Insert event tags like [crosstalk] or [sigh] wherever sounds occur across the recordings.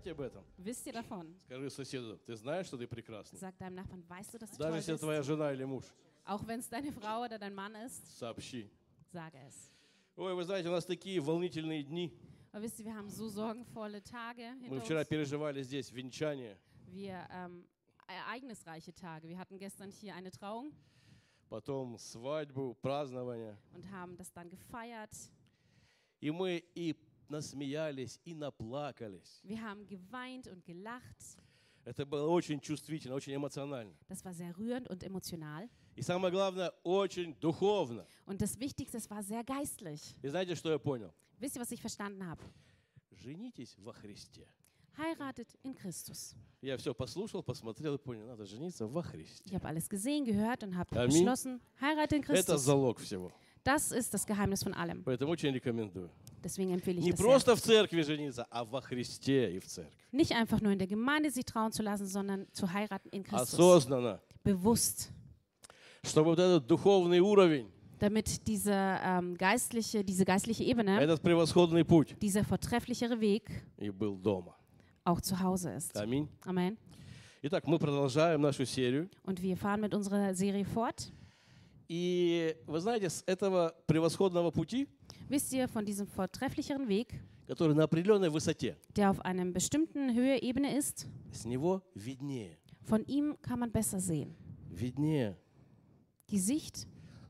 знаете об этом? Wisst ihr davon? Скажи соседу, ты знаешь, что ты прекрасный? Sag deinem Nachbarn, weißt du, dass du toll Даже если это bist? твоя жена или муж. Auch wenn es deine Frau oder dein Mann ist, Сообщи. sage es. Ой, вы знаете, у нас такие волнительные дни. Aber wisst ihr, wir haben so sorgenvolle Tage Мы hinter вчера uns. переживали здесь венчание, Wir ähm, ereignisreiche Tage. Wir hatten gestern hier eine Trauung потом свадьбу, празднование. und haben das dann gefeiert. И мы и насмеялись, и наплакались. Wir haben geweint und gelacht. Это было очень чувствительно, очень эмоционально. Das war sehr rührend und emotional. И самое главное, очень духовно. Und das Wichtigste, es war sehr geistlich. И знаете, что я понял? Wisst ihr, was ich verstanden habe? Женитесь во Христе. Heiratet in Christus. Я все послушал, посмотрел и понял, надо жениться во Христе. Ich habe alles gesehen, gehört und habe beschlossen, heirate in Это Christus. залог всего. Das ist das Geheimnis von allem. Поэтому очень рекомендую. Deswegen empfehle ich Не das sehr. просто в церкви жениться, а во Христе и в церкви. Nicht einfach nur in der Gemeinde sich trauen zu lassen, sondern zu heiraten in Christus. Осознанно. Bewusst. Чтобы вот этот духовный уровень, Damit diese, ähm, geistliche, diese geistliche Ebene, этот превосходный путь dieser vortrefflichere Weg и был дома. auch zu Hause ist. Аминь. Amen. Итак, мы продолжаем нашу серию. Und wir fahren mit unserer Serie fort. И вы знаете, с этого превосходного пути, Wisst ihr, von diesem vortrefflicheren Weg, который на определенной высоте, der auf einem bestimmten Höhe Ebene ist, с него виднее. von ihm kann man besser sehen. Виднее. Die Sicht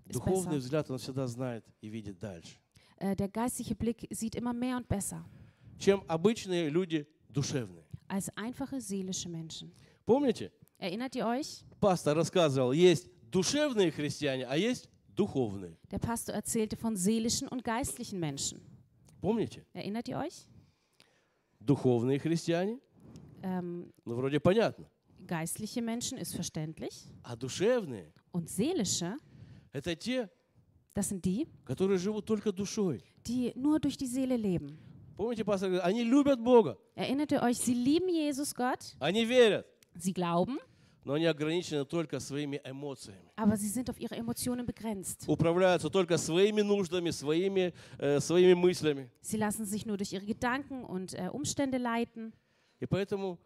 ist Духовный besser. взгляд, он всегда знает и видит дальше. Äh, der geistliche Blick sieht immer mehr und besser Чем обычные люди душевные. als einfache seelische Menschen. Помните, Erinnert ihr euch? пастор рассказывал, есть душевные христиане, а есть духовные. Der Pastor erzählte von seelischen und geistlichen Menschen. Помните? Erinnert ihr euch? Духовные христиане, Ähm, ну вроде понятно. geistliche Menschen ist verständlich. А душевные Und seelische, – это те, das sind die, которые живут только душой. die nur durch die Seele leben. Помните, пастор говорит, они любят Бога, Erinnert ihr euch, sie lieben Jesus Gott, они верят, sie glauben, но они ограничены только своими эмоциями. aber sie sind auf ihre Emotionen begrenzt. Управляются только своими нуждами, своими, э, своими мыслями. Sie lassen sich nur durch ihre Gedanken und äh, Umstände leiten. И поэтому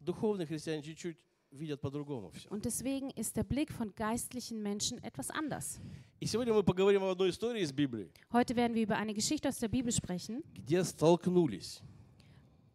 духовные христиане чуть-чуть видят по-другому все. Und deswegen ist der Blick von geistlichen Menschen etwas anders. И сегодня мы поговорим об одной истории из Библии, Heute werden wir über eine Geschichte aus der Bibel sprechen, где столкнулись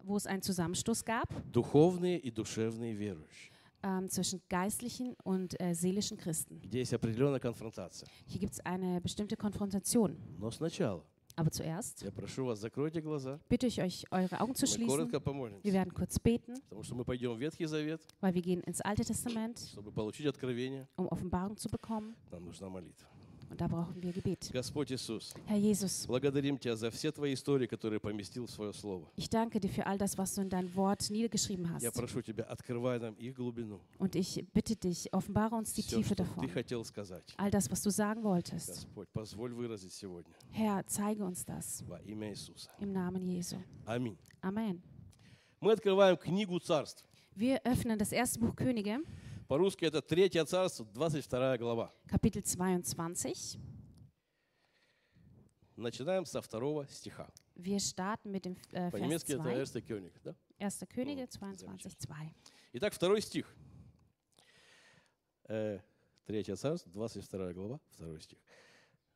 wo es einen Zusammenstoß gab духовные и душевные верующие, ähm, zwischen geistlichen und äh, seelischen Christen. где есть определенная конфронтация. Hier gibt es eine bestimmte Konfrontation. Но сначала Aber zuerst я прошу вас, закройте глаза, bitte ich euch, eure Augen zu мы schließen. коротко Wir помолимся, werden kurz beten, потому что мы пойдем в Ветхий Завет, weil wir gehen ins Alte Testament, чтобы получить откровение, um Offenbarung zu bekommen. нам нужна молитва. Und da brauchen wir Gebet. Господь Иисус, Herr Jesus, благодарим Тебя за все Твои истории, которые поместил в Свое Слово. ich danke dir für all das, was du in dein Wort niedergeschrieben Я hast. прошу Тебя, открывай нам их глубину, Und ich bitte dich, offenbare uns die все, Tiefe что davon. Ты хотел сказать. All das, was du sagen wolltest. Господь, позволь выразить сегодня Herr, zeige uns das во имя Иисуса. im Namen Jesu. Аминь. Amen. Мы открываем книгу царств. Wir öffnen das erste Buch Könige, По-русски это Третье царство, 22 глава. Kapitel 22. Начинаем со второго стиха. Wir starten mit dem äh, Vers По-немецки это 2. Эрste König. Да? 1. Könige Oh, 22, 2. Итак, второй стих. Э, Третье царство, 22 глава, второй стих.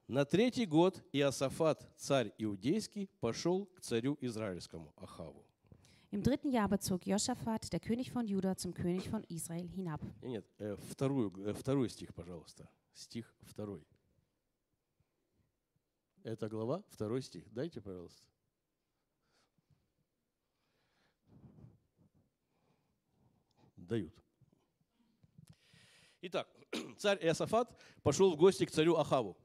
На третий год Иосафат, царь иудейский, пошел к царю израильскому, Ахаву. Im dritten Jahr bezog Josaphat, der König von Juda, zum König von Israel hinab. Нет, Нет, э, вторую, э, второй стих, пожалуйста. Стих второй. Это глава, второй стих. Дайте, пожалуйста. Дают. Итак, царь Иосафат пошел в гости к царю Ахаву.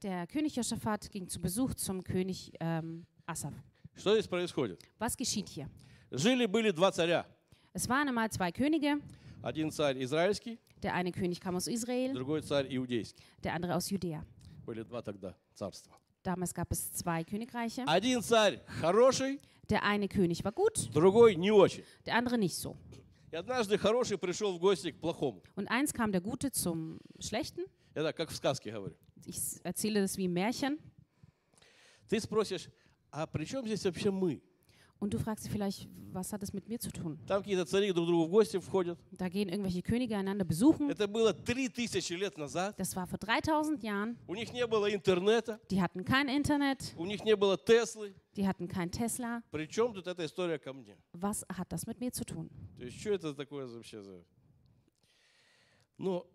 Der König Josaphat ging zu Besuch zum König ähm, Asaf. Что здесь происходит? Was geschieht hier? Жили-были два царя. Es waren einmal zwei Könige. Один царь израильский, Der eine König kam aus Israel, другой царь иудейский. der andere aus Judäa. Были два тогда царства. Damals gab es zwei Königreiche. Один царь хороший, Der eine König war gut, другой не очень. der andere nicht so. И однажды хороший пришел в гости к плохому. Und eins kam der Gute zum Schlechten. Я так, как в сказке говорю. Ich erzähle das wie ein Märchen. Ты спросишь, а при чем здесь вообще мы? Und du fragst dich vielleicht, was hat das mit mir zu tun? Там какие-то цари друг к другу в гости входят. Da gehen irgendwelche Könige einander besuchen. Это было 3000 лет назад. Das war vor 3000 Jahren. У них не было интернета, Die hatten kein Internet, у них не было Теслы. die hatten kein Tesla. Причем тут эта история ко мне? Was hat das mit mir zu tun? То есть, что это такое за- вообще за... Но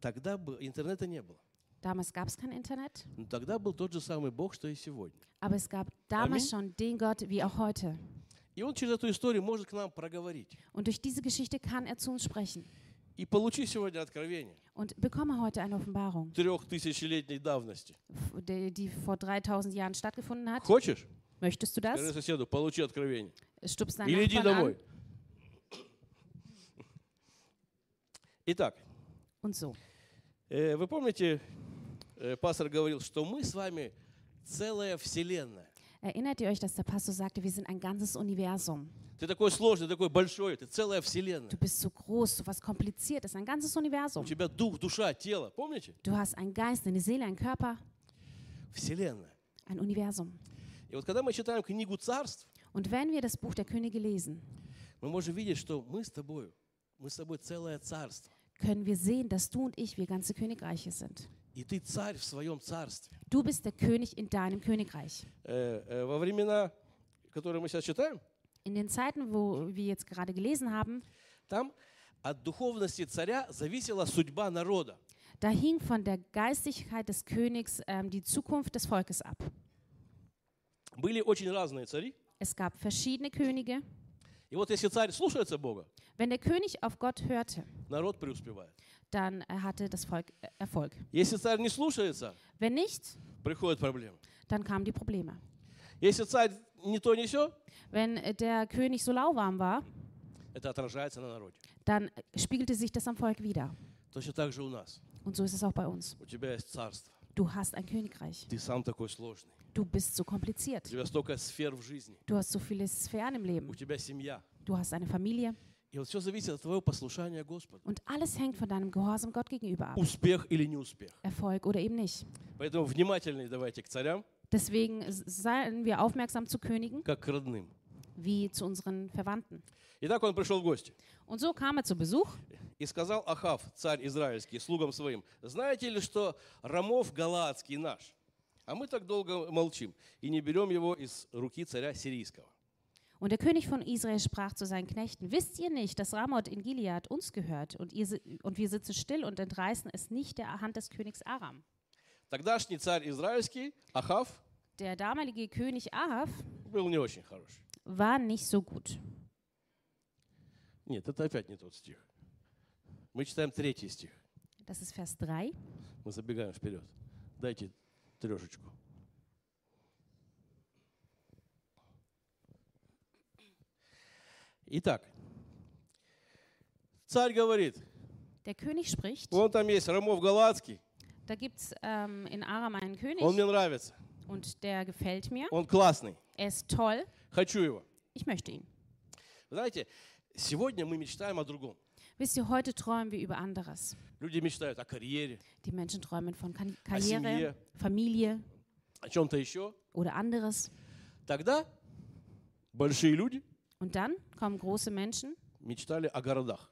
тогда бы интернета не было. Damals gab es kein Internet, Но тогда был тот же самый Бог, что и сегодня. aber es gab damals schon den Gott wie auch heute. И Он через эту историю может к нам проговорить. Und durch diese Geschichte kann er zu uns sprechen. И получи сегодня откровение Und bekomme heute eine Offenbarung, трехтысячелетней давности. f- die, die vor 3000 Jahren stattgefunden hat. Хочешь? Möchtest du Скажи das? соседу, получи откровение. Stupst deinen Или иди Nachbarn домой. an. Итак, Und so. э, вы помните, э, пастор говорил, что мы с вами целая вселенная. Erinnert ihr euch, dass der Pastor sagte, wir sind ein ganzes Universum. Ты такой сложный, такой большой, ты целая вселенная. Du bist so groß, so was Kompliziertes, ein ganzes У Universum. тебя дух, душа, тело. Помните? Du hast einen Geist, eine Seele, einen Körper, Вселенная. ein Universum. И вот когда мы читаем книгу царств, Und wenn wir das Buch der Könige lesen, мы можем видеть, что мы с тобой, мы с тобой целое царство. können wir sehen, dass du und ich, wir ganze Königreiche sind. Du bist der König in deinem Königreich. in den Zeiten, wo wir jetzt gerade gelesen haben, Da hing von der Geistigkeit des Königs ähm, die Zukunft des Volkes ab. Es gab verschiedene Könige. И вот если царь слушается Бога, Wenn der König auf Gott hörte, народ преуспевает. dann äh, hatte das Volk äh, Erfolg. Если царь не слушается, Wenn nicht, приходят проблемы. dann kamen die Probleme. Если царь не то, не все, Wenn äh, der König so lauwarm war, это отражается на народе. dann äh, spiegelte sich das am Volk wieder. Точно так же у нас. Und so ist es auch bei uns. У тебя есть царство. Du hast ein Königreich. Ты сам такой сложный. Du bist so У kompliziert. тебя столько сфер в жизни. Du hast so viele Sphären im У Leben. тебя семья. Du hast eine Familie. И вот все зависит от твоего послушания Господу. Und alles hängt von deinem Gehorsam Gott gegenüber ab. Успех или неуспех. Erfolg oder eben nicht. Поэтому внимательны давайте к царям, Deswegen s- seien wir aufmerksam zu Königen как к родным. wie zu unseren Verwandten. Итак, он пришел в гости. Und so kam er zu Besuch И сказал Ахав, царь израильский, слугам своим, знаете ли, что Рамов Галаадский наш? А мы так долго молчим и не берем его из руки царя сирийского. Und der König von Israel sprach zu seinen Knechten, wisst ihr nicht, dass Ramoth in Gilead uns gehört und, ihr, si- und wir sitzen still und entreißen es nicht der Hand des Königs Aram? Тогдашний царь израильский, Ахав, Der damalige König Ahab был не очень хороший. war nicht so gut. Нет, это опять не тот стих. Мы читаем третий стих. Das ist Vers 3. Мы забегаем вперед. Дайте трешечку. Итак, царь говорит, Der König spricht, вон там есть Рамов Галацкий, da gibt es ähm, in Aram einen König он мне нравится, und der gefällt mir. он классный, Er ist toll, хочу его. ich möchte ihn. Вы Знаете, сегодня мы мечтаем о другом. Wisst ihr, heute träumen wir über anderes. Люди мечтают о карьере, Die Menschen träumen von Kan О семье. Karriere, Familie о чем-то еще. oder anderes. Тогда большие люди Und dann kommen große Menschen. мечтали о городах.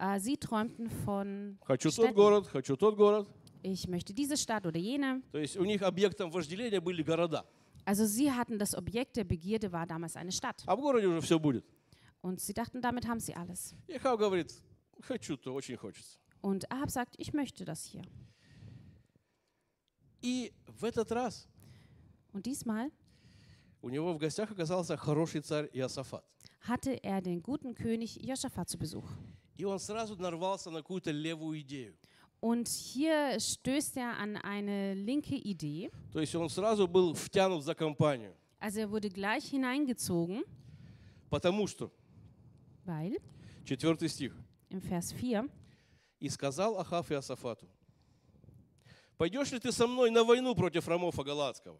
Äh, sie träumten von, Хочу тот Städten. город, хочу тот город. ich möchte diese Stadt oder jene. То есть у них объектом вожделения были города. Also sie hatten das Objekt der Begierde war damals eine Stadt. А в городе уже все будет. Und sie dachten, damit haben sie alles. И Хав говорит, хочу то, очень хочется. Und Ahab sagt, ich möchte das hier. И в этот раз Und diesmal у него в гостях оказался хороший царь Иосафат. hatte er den guten König Josaphat zu Besuch. И он сразу нарвался на какую-то левую идею. Und hier stößt er an eine linke Idee. То есть он сразу был втянут за компанию. Also er wurde gleich hineingezogen, Потому что, weil четвертый стих, Im Vers 4, «И сказал Ахав Иосафату, пойдешь ли ты со мной на войну против Рамофа Галатского?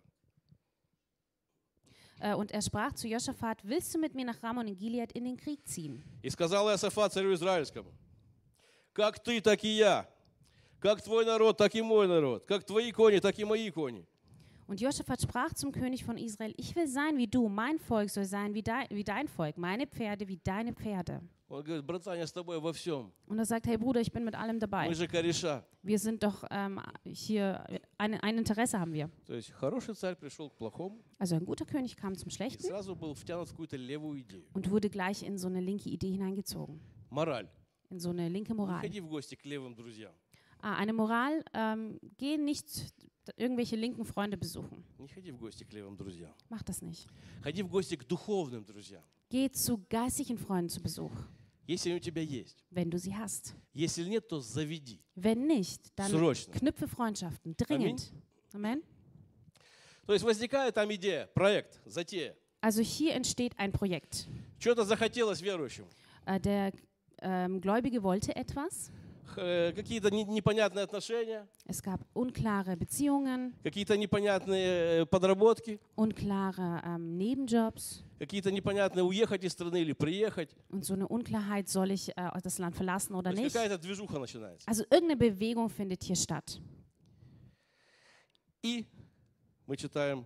äh, und er sprach zu Josaphat, willst du mit mir nach Ramon in Gilead in den Krieg ziehen? И сказал Иосафат царю Израильскому, как ты, так и я, как твой народ, так и мой народ, как твои кони, так и мои кони. Und Josaphat sprach zum König von Israel, ich will sein wie du, mein Volk soll sein wie, dein, wie dein Volk, meine Pferde wie deine Pferde. Und er sagt, hey Bruder, ich bin mit allem dabei. Wir sind doch ähm, hier, ein, ein, Interesse haben wir. Also ein guter König kam zum Schlechten und wurde gleich in so eine linke Idee hineingezogen. In so eine linke Moral. Ah, eine Moral, ähm, geh nicht irgendwelche linken Freunde besuchen. Mach das nicht. Geh zu geistigen Freunden zu Besuch. Wenn du sie hast. Wenn nicht, dann knüpfe Freundschaften dringend. Amen. Also hier entsteht ein Projekt. Äh, der ähm, Gläubige wollte etwas. Э, Какие-то не- непонятные отношения, Es gab unklare Beziehungen, какие-то непонятные э, подработки, unklare ähm, Nebenjobs какие-то непонятные уехать из страны или приехать. und so eine Unklarheit, soll ich äh, das Land verlassen oder nicht. какая-то движуха начинается. Also irgendeine Bewegung findet hier statt. И мы читаем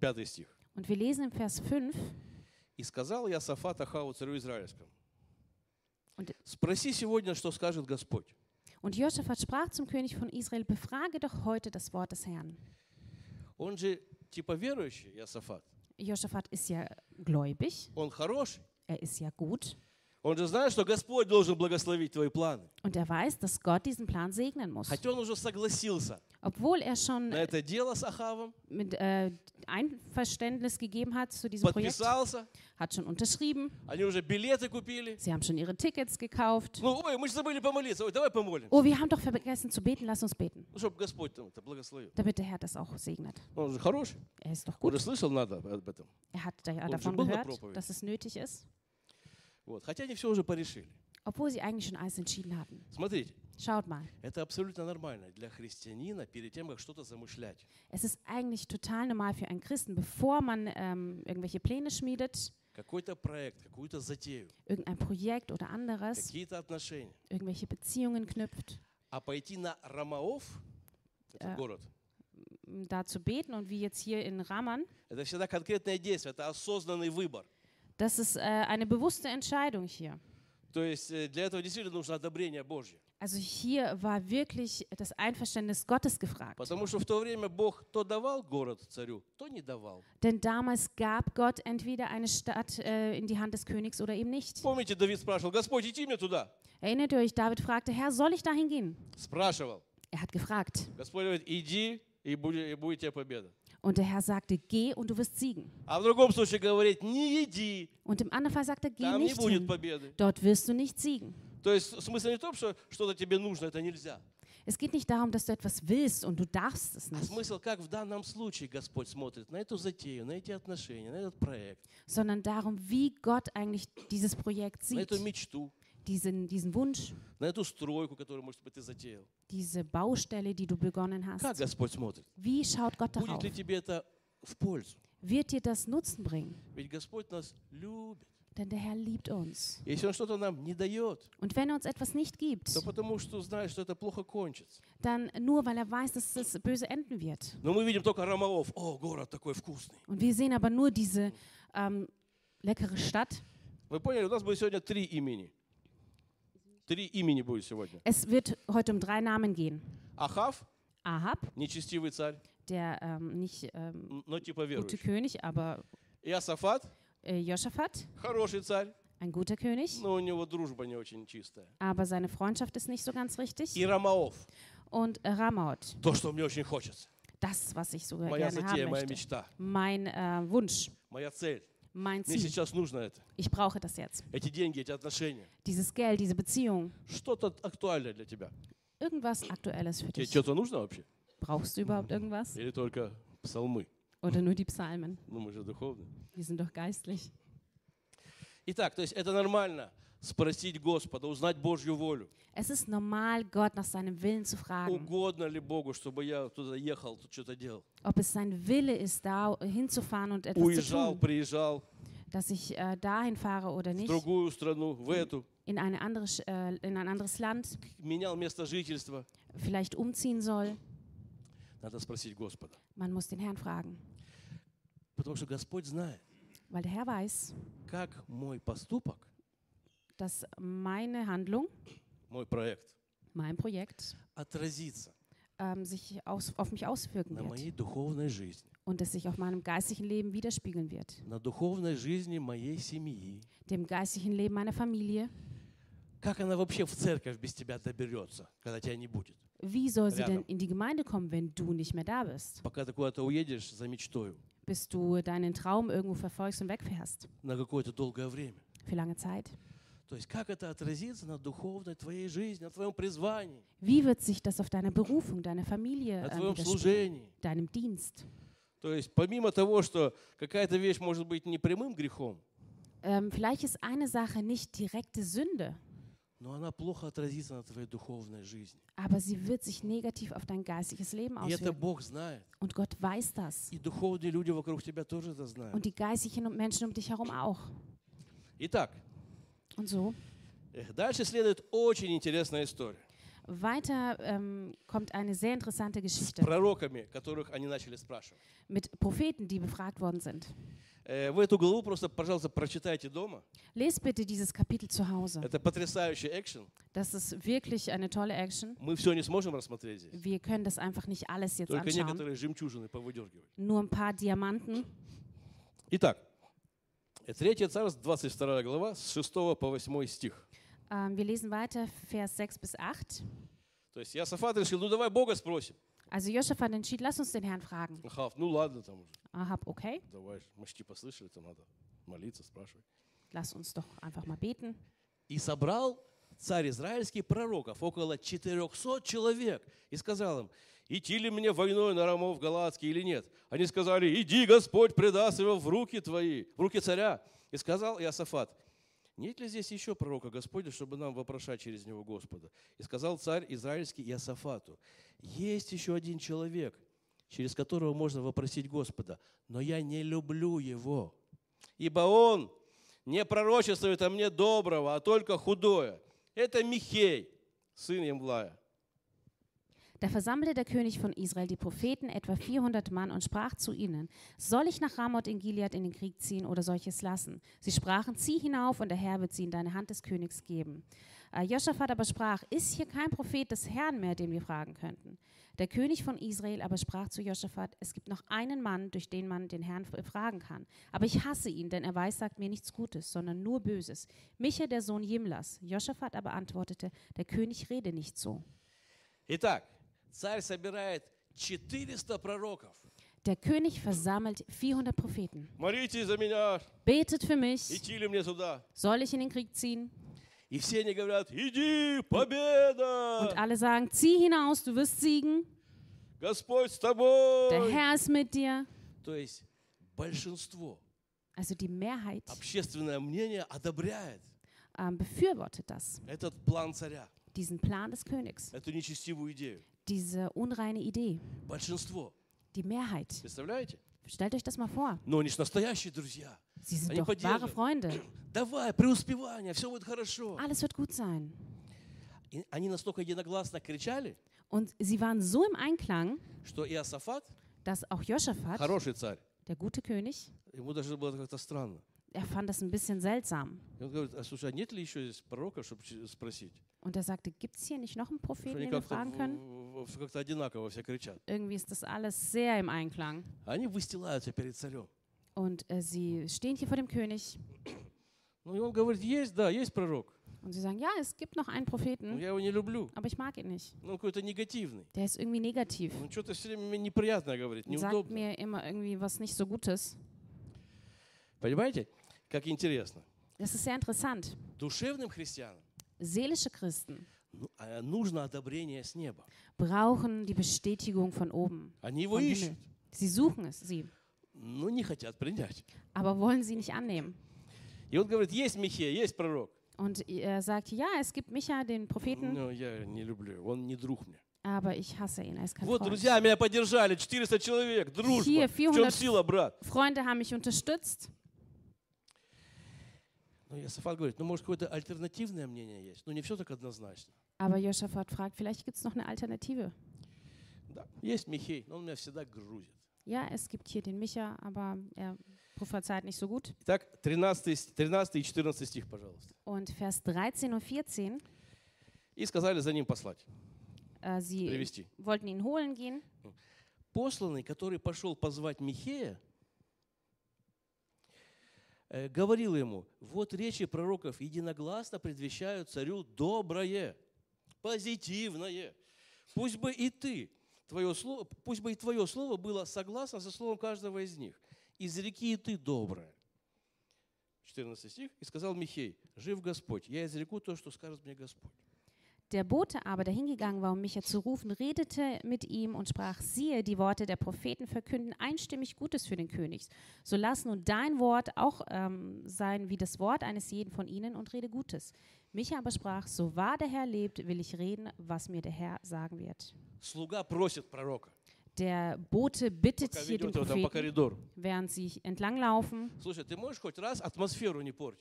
пятый стих. Und wir lesen im Vers 5, «И сказал я Сафат Ахаву, царю Израильскому, Und- спроси сегодня, что скажет Господь. und Josaphat sprach zum König von Israel, befrage doch heute das Wort des Herrn. Он же типа верующий, Иосафат. Josaphat ist ja gläubig, Он хороший. er ist ja gut Он же знает, что Господь должен благословить твои планы. und er weiß, dass Gott diesen Plan segnen muss. Хотя он уже согласился Obwohl er schon на это дело с Ахавом, mit äh, Einverständnis gegeben hat zu diesem Projekt, подписался, hat schon unterschrieben, они уже билеты купили. sie haben schon ihre Tickets gekauft. Ну, ой, мы же забыли помолиться. Ой, давай помолимся. Oh, wir haben doch vergessen zu beten, lass uns beten, Ну, чтобы Господь там это благословил. damit der Herr das auch segnet. Он же хороший. Er ist doch Он gut. же слышал надо об этом. Er hat da ja Und davon schon была gehört, Proповедь. dass es nötig ist, Вот. Хотя они все уже порешили. obwohl sie eigentlich schon alles entschieden hatten. Смотрите, Schaut mal, это абсолютно нормально для христианина перед тем, как что-то замышлять. es ist eigentlich total normal für einen Christen, bevor man ähm, irgendwelche Pläne schmiedet, Какой-то проект, какую-то затею, irgendein Projekt oder anderes, какие-то отношения. irgendwelche Beziehungen knüpft, А пойти на Рамаов, это Э. город, m, da zu beten und wie jetzt hier in Raman, это всегда конкретное действие, это осознанный выбор. das ist äh, eine bewusste Entscheidung hier. То есть э, для этого действительно нужно одобрение Божье. Also hier war wirklich das Einverständnis Gottes gefragt. Потому что в то время Бог то давал город царю, то не давал. Denn damals gab Gott entweder eine Stadt äh, in die Hand des Königs oder eben nicht. Помните, Давид спрашивал, Господь, иди мне туда. Erinnert ihr euch, David fragte, Herr, soll ich dahin gehen? Спрашивал. Er hat gefragt. Господь говорит, иди, и будет, и будет тебе победа. Und der Herr sagte, geh und du wirst siegen. А в другом случае говорит, не иди, Und im anderen Fall sagt er, geh там не nicht будет hin. победы. Dort wirst du nicht siegen. То есть смысл не в том, что что-то тебе нужно, это нельзя. Es geht nicht darum, dass du etwas willst und du darfst es А nicht, смысл, как в данном случае Господь смотрит на эту затею, на эти отношения, на этот проект, sondern darum, wie Gott eigentlich dieses Projekt на sieht, эту мечту, diesen, diesen Wunsch, на эту стройку, которую, может быть, ты затеял. diese Baustelle, die du begonnen Как hast. Господь смотрит? Wie schaut Gott Будет darauf? ли тебе это в пользу? Wird dir das Nutzen bringen? Ведь Господь нас любит. Denn der Herr liebt uns. Если Он что-то нам не дает, Und wenn er uns etwas nicht gibt, то потому что знает, что это плохо кончится. dann nur, weil er weiß, dass es böse enden wird. Но мы видим только Ромаов. О, город такой вкусный. Und wir sehen aber nur diese ähm, leckere Stadt. Вы поняли, у нас будет сегодня три имени. Три имени будет сегодня. Es wird heute um drei Namen gehen. Ахав, Ahab, нечестивый царь, der ähm, nicht ähm, м, но типа gute верующий. König, aber Иосафат, äh, Josaphat, хороший царь, ein guter König, но у него дружба не очень чистая. aber seine Freundschaft ist nicht so ganz richtig. И Рамаов, Und äh, Ramaut, то, что мне очень хочется. das, was ich sogar Моя gerne затея, haben моя möchte. мечта, Mein äh, Wunsch, моя цель. mein Мне Ziel. сейчас нужно это. Ich brauche das jetzt. Эти деньги, эти отношения. Dieses Geld, diese Beziehung, Что-то актуальное для тебя. irgendwas Aktuelles für Тебе dich. что-то нужно вообще? Brauchst du überhaupt irgendwas? Или только псалмы? Oder nur die Psalmen? Ну, мы же духовные. Wir sind doch geistlich. Итак, то есть это нормально спросить Господа, узнать Божью волю. Es ist normal, Gott nach seinem Willen zu fragen, Угодно ли Богу, чтобы я туда ехал, тут что-то делал? ob es sein Wille ist, da hinzufahren und etwas zu Уезжал, tun, приезжал dass ich äh, dahin fahre oder в nicht, другую страну, в эту, in, eine andere, Sch- äh, in ein anderes Land, менял место жительства. vielleicht umziehen soll. Надо спросить Господа. Man muss den Herrn fragen, Потому что Господь знает, weil der Herr weiß, как мой поступок, dass meine Handlung, мой проект, mein Projekt, отразится ähm, sich aus, auf mich auswirken на wird моей духовной жизни, und es sich auf meinem geistlichen Leben widerspiegeln wird, на духовной жизни моей семьи. dem geistlichen Leben meiner Familie. Как она вообще в церковь без тебя доберется, когда тебя не будет? Wie soll sie denn Rядом. in die Gemeinde kommen, wenn du nicht mehr da bist? Пока ты куда-то уедешь за мечтою Bis du deinen Traum irgendwo verfolgst und wegfährst. на какое-то долгое время. Für lange Zeit. То есть как это отразится на духовной твоей жизни, на твоем призвании, Wie wird sich das auf deiner Berufung, deiner Familie, на äh, твоем widerspiegeln? служении? deinem Dienst? То есть помимо того, что какая-то вещь может быть не прямым грехом, Ähm, vielleicht ist eine Sache nicht direkte Sünde, aber sie wird sich negativ auf dein geistiges Leben И это auswirken. Бог знает. Und Gott weiß das. И духовные люди вокруг тебя тоже это знают. Und die geistlichen und Menschen um dich herum auch. Итак, Und so. э, дальше следует очень интересная история Weiter ähm, kommt eine sehr interessante с Geschichte пророками, которых они начали спрашивать. mit Propheten, die befragt worden sind. Э, Вы эту главу просто, пожалуйста, прочитайте дома. Lest bitte dieses Kapitel zu Hause. Это потрясающий экшен. Das ist wirklich eine tolle Action. Мы все не сможем рассмотреть здесь. Wir können das einfach nicht alles jetzt Только anschauen. некоторые жемчужины повыдергивать. Nur ein paar Diamanten. Итак, э, 3 царств, 22 глава, с 6 по 8 стих. Ähm, wir lesen weiter, Vers 6 bis 8. То есть Иосафат решил, ну давай Бога спросим. Also Josaphat entschied, lass uns den Herrn fragen. Ахав, ну ладно, там уже, Ahab, okay, давай, мы ж типа слышали, там надо молиться, спрашивать. lass uns doch einfach mal beten. И собрал царь израильский пророков, около 400 человек, и сказал им, идти ли мне войной на Рамов Галатский или нет? Они сказали, иди, Господь предаст его в руки твои, в руки царя. И сказал Иосафат, нет ли здесь еще пророка Господня, чтобы нам вопрошать через него Господа? И сказал царь израильский Иосафату, есть еще один человек, через которого можно вопросить Господа, но я не люблю его, ибо он не пророчествует о мне доброго, а только худое. Это Михей, сын Емлая. Da versammelte der König von Israel die Propheten, etwa 400 Mann, und sprach zu ihnen, soll ich nach Ramoth in Gilead in den Krieg ziehen oder soll ich es lassen? Sie sprachen, zieh hinauf und der Herr wird sie in deine Hand des Königs geben. Äh, Josaphat aber sprach, ist hier kein Prophet des Herrn mehr, den wir fragen könnten? Der König von Israel aber sprach zu Josaphat, es gibt noch einen Mann, durch den man den Herrn f- fragen kann. Aber ich hasse ihn, denn er weiß, sagt mir nichts Gutes, sondern nur Böses. Micha, der Sohn Jimlas. Josaphat aber antwortete, der König rede nicht so. Итак, царь собирает 400 пророков. Der König versammelt 400 Propheten. Молите за меня, Betet für mich. идти ли мне сюда? Soll ich in den Krieg ziehen? И все они говорят, иди, победа! Und alle sagen, zieh hinaus, du wirst siegen. Господь с Der тобой! Herr ist mit dir. То есть большинство, Also die Mehrheit общественное мнение одобряет ähm, befürwortet das, этот план царя, diesen Plan des Königs, эту нечестивую идею. diese unreine Idee. Большинство. Die Mehrheit. Представляете? Stellt euch das mal vor. Но они же настоящие друзья. Sie sind Они doch wahre поддерживают. Freunde. Давай, преуспевание, все будет хорошо. Alles wird gut sein. И они настолько единогласно кричали, Und sie waren so im Einklang, что Иосафат, dass auch Josaphat, хороший царь, der gute König, ему даже было как-то странно. er fand das ein bisschen seltsam. И он говорит, а слушай, а нет ли еще здесь пророка, чтобы спросить? Und er sagte, gibt es hier nicht noch einen Что Propheten, они den wir как-то, fragen können? в- в- как-то одинаково все кричат. Irgendwie ist das alles sehr im Einklang. Они выстилаются перед царем. Und äh, sie stehen hier vor dem König Ну и он говорит, есть, да, есть пророк. und sie sagen, ja, es gibt noch einen Но Propheten, я его не люблю. aber ich mag ihn nicht. Ну, он какой-то негативный. Der ist irgendwie negativ. Он что-то все время мне неприятное говорит, Und sagt неудобно. mir immer irgendwie was nicht so Gutes. Понимаете, как интересно? Das ist sehr interessant. Душевным христианам Seelische Christen ну, а, нужно одобрение с неба. brauchen die Bestätigung von oben. Они его Vom ищут, Himmel. Sie suchen es, sie, но не хотят принять. aber wollen sie nicht annehmen. И он говорит, есть Михея, есть пророк. Und er sagt, ja, es gibt Micha, den Propheten, Но я не люблю, он не друг мне. aber ich hasse ihn, er ist kein Вот, Freund. друзья, меня поддержали, 400 человек, дружба. Hier, В чем 400 сила, брат? Freunde haben mich unterstützt. Ну, Иосафат говорит, ну, может, какое-то альтернативное мнение есть. Ну, не все так однозначно. Aber Josaphat fragt, vielleicht gibt es noch eine Alternative. Да, есть Михей, но он меня всегда грузит. Ja, es gibt hier den Micha, aber er prophezeit nicht so gut. Итак, 13, ст- 13 и 14 стих, пожалуйста. Und Vers 13 und 14, И сказали за ним послать, äh, sie привести. wollten ihn holen gehen. Посланный, который пошел позвать Михея, говорил ему, вот речи пророков единогласно предвещают царю доброе, позитивное. Пусть бы и ты, твое слово, пусть бы и твое слово было согласно со словом каждого из них. Изреки и ты доброе. 14 стих. И сказал Михей, жив Господь, я изреку то, что скажет мне Господь. Der Bote aber, der hingegangen war, um Micha zu rufen, redete mit ihm und sprach, siehe, die Worte der Propheten verkünden einstimmig Gutes für den König. So lass nun dein Wort auch ähm, sein wie das Wort eines jeden von ihnen und rede Gutes. Micha aber sprach, so wahr der Herr lebt, will ich reden, was mir der Herr sagen wird. Слуга просит пророка, Der Bote bittet пока hier den ведет его там по Propheten, коридору. während sie entlanglaufen, Слушай, ты можешь хоть раз атмосферу не портить?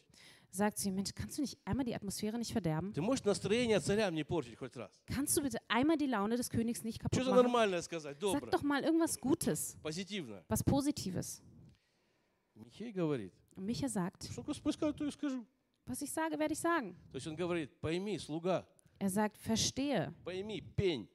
sagt sie, Mensch, kannst du nicht einmal die Atmosphäre nicht verderben? Ты можешь настроение царям не портить хоть раз? Kannst du bitte einmal die Laune des Königs nicht kaputt Что-то machen? нормальное сказать, Sag доброе, doch mal irgendwas Gutes, позитивное. was Positives. Михей говорит, Und Micha sagt, что Господь скажет, то и скажу. was ich sage, werde ich sagen. То есть он говорит, пойми, слуга, Er sagt, verstehe, пойми, пень,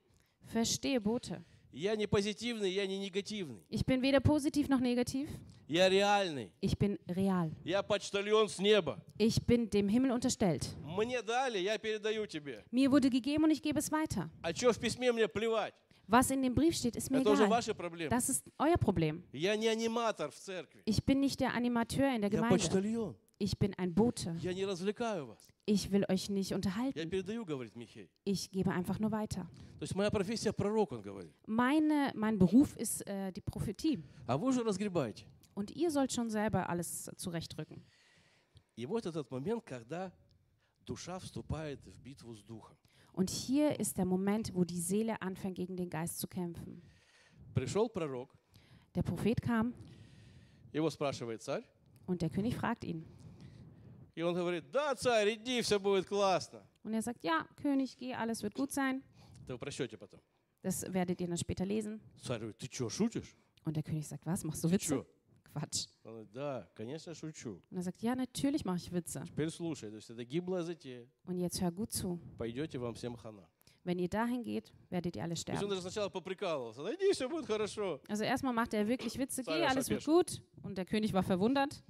verstehe, Bote. я не позитивный, я не негативный. Ich bin weder positiv noch negativ. Я реальный. Ich bin real. Я почтальон с неба. Ich bin dem Himmel unterstellt. Мне дали, я передаю тебе. Mir wurde gegeben und ich gebe es weiter. А что в письме мне плевать? Was in dem Brief steht, ist mir Это уже egal. ваши проблемы. Das ist euer Problem. Я не аниматор в церкви. Ich bin nicht der Animateur in der Я Gemeinde. почтальон. Ich bin ein Bote. ich will euch nicht unterhalten. Ich gebe einfach nur weiter. Meine, mein Beruf ist äh, die Prophetie. Und ihr sollt schon selber alles zurechtrücken. Und hier ist der Moment, wo die Seele anfängt, gegen den Geist zu kämpfen. Der Prophet kam. Und der König fragt ihn. и он говорит, да, царь, иди, все будет классно. Und er sagt, ja, König, geh, alles wird gut sein. Это вы прочтете потом. Das werdet ihr dann später lesen. Царь говорит, ты что, шутишь? Und der König sagt, was, machst du Ты Witze? что? Quatsch. Он говорит, да, конечно, шучу. Und er sagt, ja, natürlich mache ich Witze. Теперь слушай, то есть это гиблая затея. Und jetzt hör gut zu. Пойдете, вам всем хана. Wenn ihr dahin geht, werdet ihr alle То есть он sterben. даже сначала поприкалывался. Да иди, все будет хорошо. Also erstmal macht er wirklich Witze, Sei geh, das alles wird verpescht. gut. Und der König war verwundert.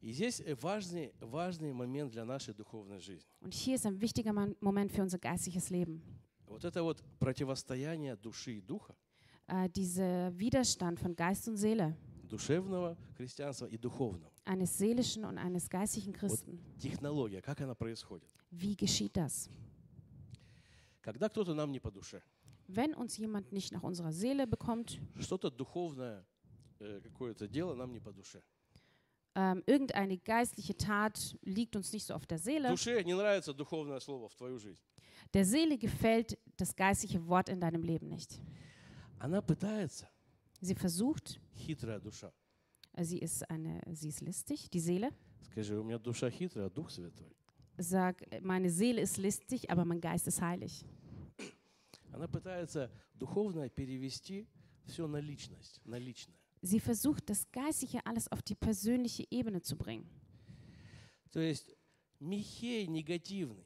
И здесь э, важный, важный момент для нашей духовной жизни. Und hier ist ein wichtiger Mon- Moment für unser geistliches Leben. Вот это вот противостояние души и духа, Äh, dieser Widerstand von Geist und Seele, душевного христианства и духовного. eines seelischen und eines geistlichen Christen. Технология, как она происходит. Wie geschieht das? Когда кто-то нам не по душе, Wenn uns jemand nicht nach unserer Seele bekommt, что-то духовное, э, какое-то дело нам не по душе. ähm, irgendeine geistliche Tat liegt uns nicht so auf der Seele, Душе не нравится духовное слово в твою жизнь. der Seele gefällt das geistliche Wort in deinem Leben nicht. Она пытается, Sie versucht, хитрая душа. äh, sie ist, eine, sie ist listig, die Seele. Скажи, у меня душа хитрая, а Дух Святой. Sag, äh, meine Seele ist listig, aber mein Geist ist heilig. Она пытается духовное перевести все на личность, на личное. Sie versucht, das Geistliche alles auf die persönliche Ebene zu bringen. То есть Михей негативный.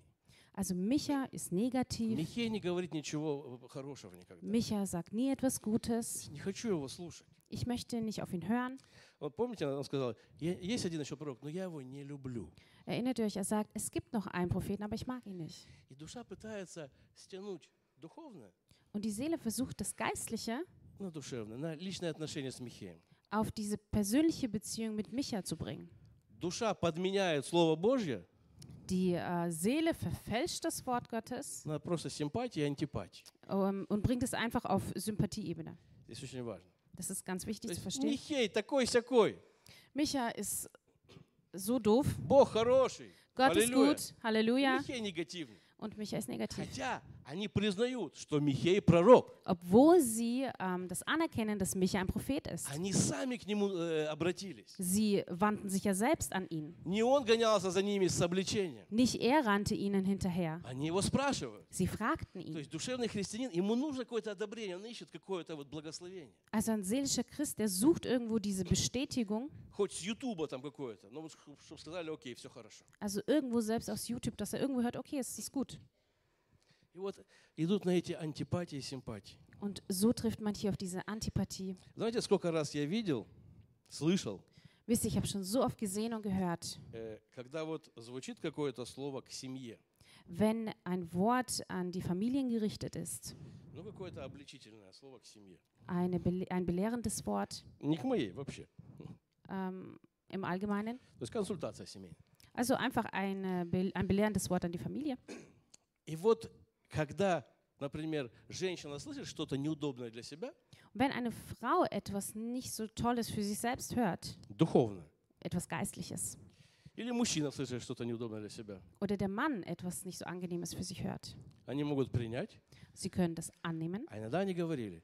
Also Micha ist negativ. Михей не говорит ничего э, хорошего никогда. Micha sagt nie etwas Gutes. Не хочу его слушать. Ich möchte nicht auf ihn hören. Вот помните, он сказал, «Я- есть один еще пророк, но я его не люблю. Erinnert ihr euch, er sagt, es gibt noch einen Propheten, aber ich mag ihn nicht. И душа пытается стянуть духовное Und die Seele versucht, das Geistliche на душевное, на личное отношение с Михеем. auf diese persönliche Beziehung mit Micha zu bringen. Душа подменяет Слово Божье Die äh, Seele verfälscht das Wort Gottes на просто симпатии и антипатии. ähm, und bringt es einfach auf Sympathieebene. Здесь очень важно. Das ist ganz То wichtig zu есть verstehen. Михей такой-сякой. Micha ist so doof. Бог хороший. Gott ist Аллилуйя. gut. Halleluja. Михей негативный. Und Micha ist negativ. Хотя они признают, что Михей пророк. obwohl sie ähm, das anerkennen, dass Micha ein Prophet ist. Они сами к нему э, обратились. Sie wandten sich ja selbst an ihn. Не он гонялся за ними с обличением. Nicht er rannte ihnen hinterher. Они его спрашивают. Sie fragten То ihn. есть душевный христианин, ему нужно какое-то одобрение, он ищет какое-то вот благословение. Also ein seelischer Christ, der sucht irgendwo diese Bestätigung, Хоть с Ютуба там какое-то, но чтобы сказали, окей, все хорошо. also irgendwo selbst aus YouTube, dass er irgendwo hört, okay, es ist gut. И вот идут на эти антипатии и симпатии. Und so trifft man hier auf diese Antipathie. Знаете, сколько раз я видел, слышал, Wisst ihr, ich habe schon so oft gesehen und gehört, э, когда вот звучит какое-то слово к семье, wenn ein Wort an die Familien gerichtet ist, ну какое-то обличительное слово к семье. eine, bele- ein belehrendes Wort Не к моей вообще. ähm, im Allgemeinen, То есть консультация семейная. also einfach eine, be- ein belehrendes Wort an die Familie. И вот когда, например, женщина слышит что-то неудобное для себя, Und wenn eine Frau etwas nicht so Tolles für sich selbst hört, духовное, etwas Geistliches, или мужчина слышит что-то неудобное для себя, oder der Mann etwas nicht so Angenehmes für sich hört, они могут принять, sie können das annehmen а иногда они говорили,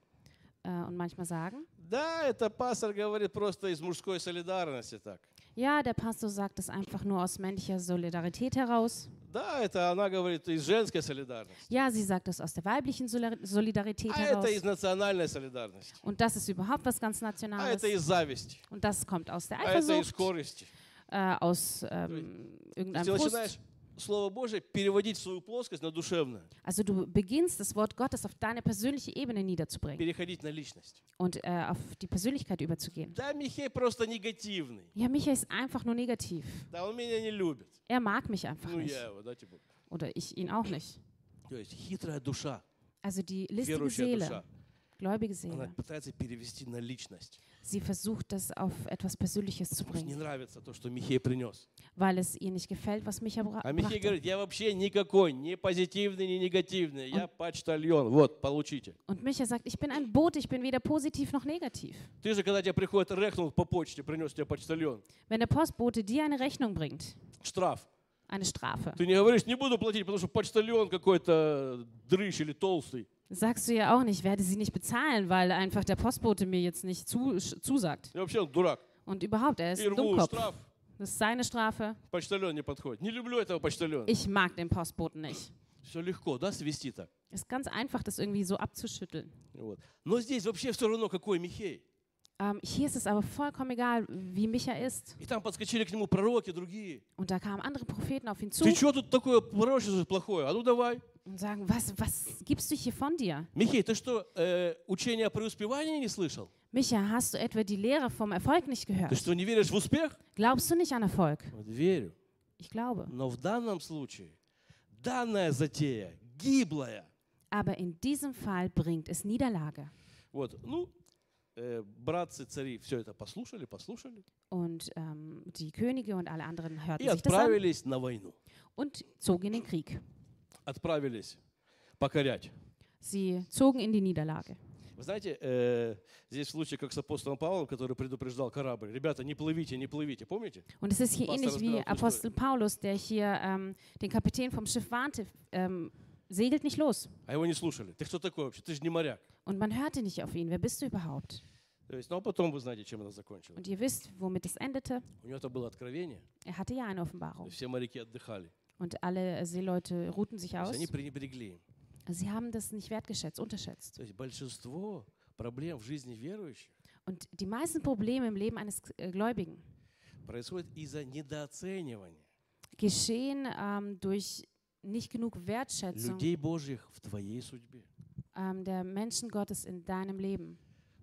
äh, und manchmal sagen, да, это пастор говорит просто из мужской солидарности так. ja, der Pastor sagt das einfach nur aus männlicher Solidarität heraus. Да, это она говорит из женской солидарности. Ja, sie sagt das aus der weiblichen Solidar- Solidarität А это heraus. из национальной солидарности. Und das ist überhaupt was ganz А Nationales. это из зависти. Und das kommt aus der А это из Eifersucht, скорости. äh, aus ähm, То есть irgendeinem ты Frust. начинаешь Слово Божие переводить в свою плоскость на душевную, Also du beginnst das Wort Gottes auf deine persönliche Ebene niederzubringen переходить на личность. und äh, auf die Persönlichkeit überzugehen. Да, Михей просто негативный. Ja, Micha ist einfach nur negativ. Да, он меня не любит. Er mag mich einfach Ну, nicht. я его, да, типа. Oder ich ihn auch nicht. То есть хитрая душа, Also die listige верующая Seele, душа, gläubige она Seele, пытается перевести на личность. Sie versucht das auf etwas Persönliches zu Потому что не bringen, нравится то, что Михей принес. weil es ihr nicht gefällt, was Micha bra А Михей brachte. говорит, я вообще никакой, ни позитивный, ни негативный. Я почтальон. Вот, получите. Und Micha sagt, ich bin ein Bote, ich bin weder positiv noch negativ. Ты же, когда тебе приходит, рехнул по почте, принес тебе почтальон. Wenn der Postbote dir eine Rechnung bringt, Штраф. eine Strafe, Ты не говоришь, не буду платить, потому что почтальон какой-то дрыщ или толстый. sagst du ja auch nicht, werde sie nicht bezahlen, weil einfach der Postbote mir jetzt nicht zu, zusagt. И вообще он дурак. Und überhaupt, er ist И ein рву Dummkopf. штраф. Das ist seine Strafe. Почтальон не подходит. Не люблю этого почтальона. Ich mag den Postboten nicht. Все легко, да, свести так. Ist ganz einfach, das irgendwie so abzuschütteln. Вот. Но здесь вообще все равно, какой Михей. Ähm, hier ist es aber vollkommen egal, wie Micha ist. И там подскочили к нему пророки другие. Und da kamen andere Propheten auf ihn zu Ты что тут такое пророчество плохое? А ну давай. und sagen, was, was gibst du hier von dir? Михей, ты что, э, учение о преуспевании не слышал? Micha, hast du etwa die Lehre vom Erfolg nicht Ты gehört? что, не веришь в успех? Glaubst du nicht an Erfolg? Вот верю. Ich glaube. Но в данном случае данная затея гиблая. Aber in diesem Fall bringt es Niederlage. Вот, ну, э, братцы цари все это послушали, послушали Und ähm, die Könige und alle anderen и hörten sich das an отправились на войну. und zogen in den Krieg. Отправились покорять. Sie zogen in die Niederlage. Вы знаете, э, здесь случай, как с апостолом Павлом, который предупреждал корабль. Ребята, не плывите, не плывите, помните? Und es ist hier ähnlich wie Apostel Paulus, der hier ähm, den Kapitän vom Schiff warnte, ähm, segelt nicht los. А его не слушали. Ты кто такой вообще? Ты же не моряк. Und man hörte nicht auf ihn. Wer bist du überhaupt? То есть, ну а потом вы знаете, чем это закончилось. Und ihr wisst, womit es endete. У него это было откровение, Er hatte ja eine и Offenbarung. все моряки отдыхали. Und alle Seeleute ruhten sich То есть aus. они пренебрегли. им. Sie haben das nicht wertgeschätzt, unterschätzt. То есть большинство проблем в жизни верующих Und die meisten Probleme im Leben eines äh, Gläubigen происходит из-за недооценивания geschehen ähm, durch nicht genug Wertschätzung людей Божьих в твоей судьбе. ähm, der Menschen Gottes in deinem Leben.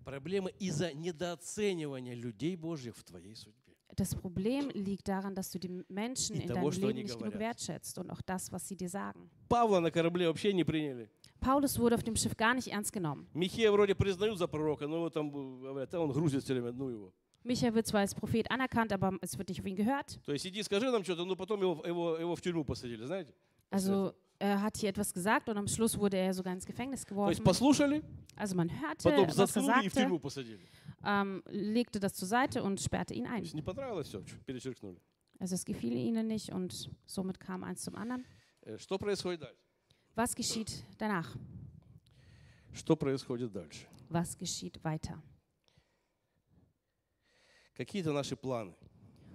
Проблема из-за недооценивания людей Божьих в твоей судьбе. Das Problem liegt daran, dass du die Menschen И in того, deinem что Leben они nicht genug говорят. wertschätzt und auch das, was sie dir sagen. Павла на корабле вообще не приняли. Paulus wurde auf dem Schiff gar nicht ernst genommen. Михея вроде признают за пророка, но его там э, говорят, а он грузит все время, ну его. Micha wird zwar als Prophet anerkannt, aber es wird nicht auf ihn gehört. То есть иди скажи нам что-то, но потом его, его, его в тюрьму посадили, знаете? Also er hat hier etwas gesagt und am Schluss wurde er sogar ins Gefängnis То есть geworfen. послушали, Also man hörte, потом was er заткнули и в sagte, тюрьму посадили. ähm, legte das zur Seite und sperrte ihn То ein. есть не понравилось все, перечеркнули. Also es gefiel ihnen nicht und somit kam eins zum anderen. Э, Что происходит дальше? Was geschieht danach? Что происходит дальше? Was geschieht weiter? Какие-то наши планы,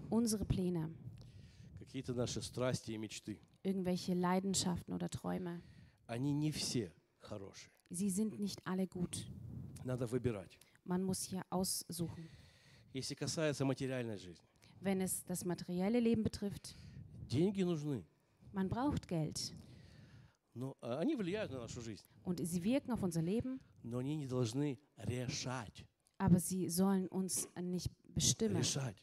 Unsere Pläne, какие-то наши страсти и мечты, irgendwelche Leidenschaften oder Träume, они не все хорошие. sie sind nicht alle gut. Надо выбирать. Man muss hier aussuchen. Если касается материальной жизни, Wenn es das materielle Leben betrifft, деньги нужны, man braucht Geld но а, они влияют на нашу жизнь, und sie wirken auf unser Leben, но они не должны решать. aber sie sollen uns nicht bestimmen. Решать.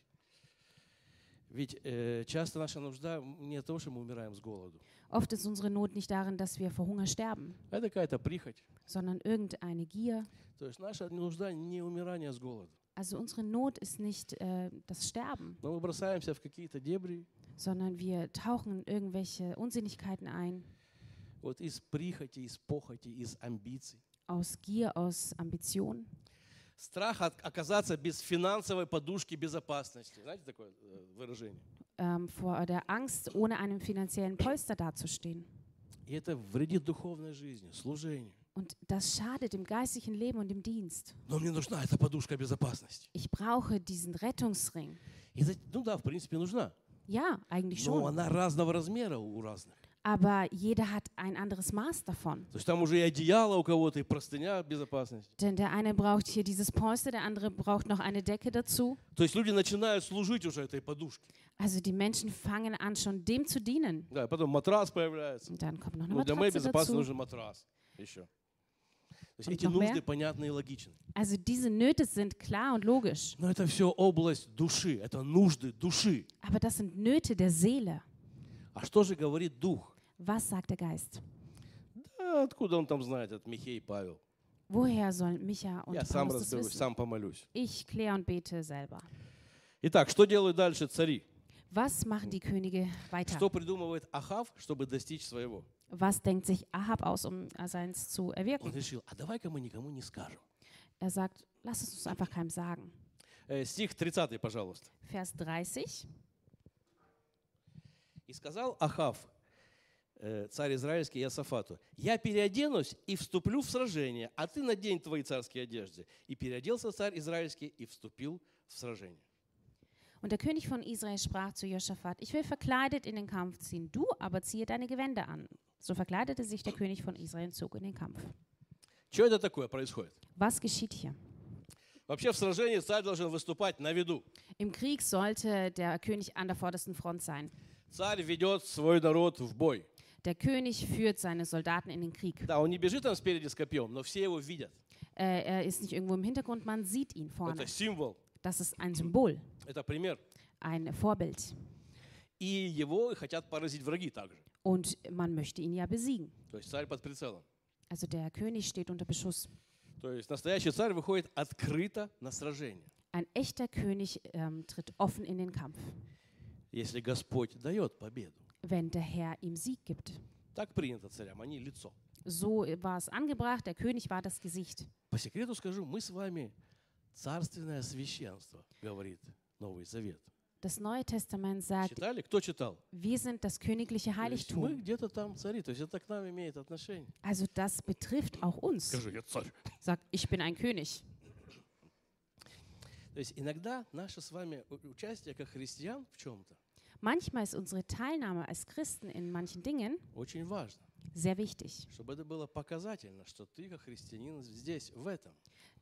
Ведь э, часто наша нужда не от того, что мы умираем с голоду. Oft ist unsere Not nicht darin, dass wir vor Hunger sterben, Это какая-то прихоть. sondern irgendeine Gier. То есть наша нужда не умирание с голоду. Also unsere Not ist nicht äh, das Sterben, Но мы бросаемся в какие-то дебри, sondern wir tauchen in irgendwelche Unsinnigkeiten ein, вот из прихоти, из похоти, из амбиций. aus Gier, aus Ambition. Страх от- оказаться без финансовой подушки безопасности. Знаете такое э, выражение? ähm, vor der Angst, ohne einem finanziellen Polster dazustehen. И это вредит духовной жизни, служению. Und das schadet dem geistlichen Leben und dem Dienst. Но мне нужна эта подушка безопасности. Ich brauche diesen Rettungsring. И ну да, в принципе, нужна. Ja, eigentlich Но schon. она разного размера у разных. Aber jeder hat ein anderes Maß davon. То есть там уже и одеяло у кого-то, и простыня безопасности. Denn der eine braucht hier dieses Polster, der andere braucht noch eine Decke dazu. То есть люди начинают служить уже этой подушке. Also die Menschen fangen an, schon dem zu dienen. Да, и потом матрас появляется. Und dann kommt noch eine Ну, для моей Matratze безопасности dazu. нужен матрас. Еще. То есть Und эти noch mehr? нужды понятны и логичны. Also diese Nöte sind klar und logisch. Но это все область души, это нужды души. Aber das sind Nöte der Seele. А что же говорит Дух? Was sagt der Geist? Да, откуда он там знает, этот Михей Павел? Woher sollen Micha und Я сам Paulus das разберусь, wissen? сам помолюсь. Ich kläre und bete selber. Итак, что делают дальше цари? Was machen die Könige weiter? Что придумывает Ахав, чтобы достичь своего? Was denkt sich Ahab aus, um seins zu Он erwirken? решил, а давай-ка мы никому не скажем. Er sagt, lass es uns einfach keinem sagen. Э, стих 30, пожалуйста. Vers 30. «И сказал Ахав, э, царь израильский Иосафату, «Я переоденусь и вступлю в сражение, а ты надень твои царские одежды». И переоделся царь израильский и вступил в сражение. Und der König von Israel sprach zu Josaphat, ich will verkleidet in den Kampf ziehen, du aber ziehe deine Gewänder an. So verkleidete sich der König von Israel und zog in den Kampf. Что это такое происходит? Was geschieht hier? Вообще в сражении царь должен выступать на виду. Im Krieg sollte der König an der vordersten Front sein. Царь ведет свой народ в бой. Der König führt seine Soldaten in den Krieg. Да, он не бежит там спереди с копьем, но все его видят. Äh, er ist nicht irgendwo im Hintergrund, man sieht ihn vorne. Это символ, Das ist ein Symbol, это пример. ein Vorbild. И его хотят поразить враги также. Und man möchte ihn ja besiegen. То есть царь под прицелом. Also der König steht unter Beschuss. То есть настоящий царь выходит открыто на сражение. Ein echter König ähm, tritt offen in den Kampf, Если Господь дает победу. wenn der Herr ihm Sieg gibt. Так принято царям, они лицо. So war es angebracht, der König war das Gesicht. По секрету скажу, мы с вами царственное священство, говорит Новый Завет. Das Neue Testament sagt, Читали? Кто читал? wir sind das königliche То есть мы Heiligtum. где-то там цари, то есть это к нам имеет отношение. Also das betrifft auch uns. Скажи, я царь. Sagt, ich bin ein König. То есть иногда наше с вами у- участие как христиан в чем-то Manchmal ist unsere Teilnahme als Christen in manchen Dingen очень важно, sehr wichtig, чтобы это было показательно, что ты как христианин здесь, в этом,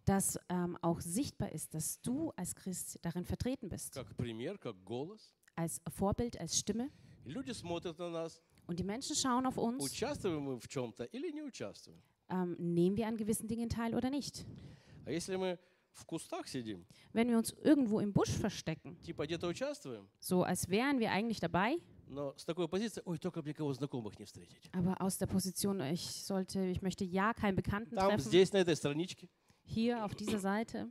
dass ähm, auch sichtbar ist, dass du als Christ darin vertreten bist, как пример, как голос. als Vorbild, als Stimme. И люди смотрят на нас, Und die Menschen schauen auf uns, участвуем мы в чем-то или не участвуем. ähm, nehmen wir an gewissen Dingen teil oder nicht. А если мы в кустах сидим, Wenn wir uns irgendwo im Busch verstecken, типа где-то участвуем, so als wären wir eigentlich dabei, но с такой позиции, ой, только бы никого знакомых не встретить. aber aus der Position, ich sollte, ich möchte ja keinen Bekannten Там, treffen, здесь, на этой страничке, hier auf dieser Seite,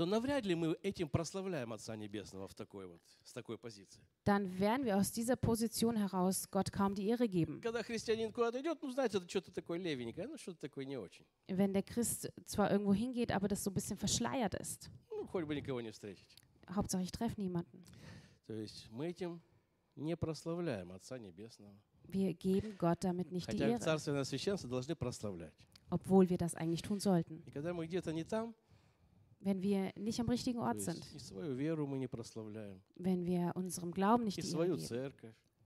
То навряд ли мы этим прославляем Отца Небесного в такой вот, с такой позиции. dann werden wir aus dieser Position heraus Gott kaum die Ehre geben. Когда христианин куда-то идет, ну, знаете, это что-то такое левенькое, ну, что-то такое не очень. Wenn der Christ zwar irgendwo hingeht, aber das so ein bisschen verschleiert ist. Ну, хоть бы никого не встретить. Hauptsache, ich treffe niemanden. То есть мы этим не прославляем Отца Небесного. Wir geben Gott damit nicht die Хотя Ehre, царственное священство должны прославлять. obwohl wir das eigentlich tun sollten. И когда мы где-то не там, wenn wir nicht am richtigen Ort sind, wenn wir unserem Glauben nicht die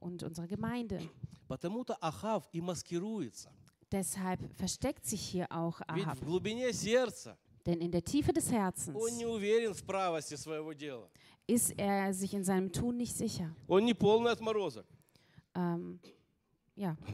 und unserer Gemeinde. Deshalb versteckt sich hier auch Ahab. Denn in der Tiefe des Herzens ist er sich in seinem Tun nicht sicher. Ähm, ja. [laughs]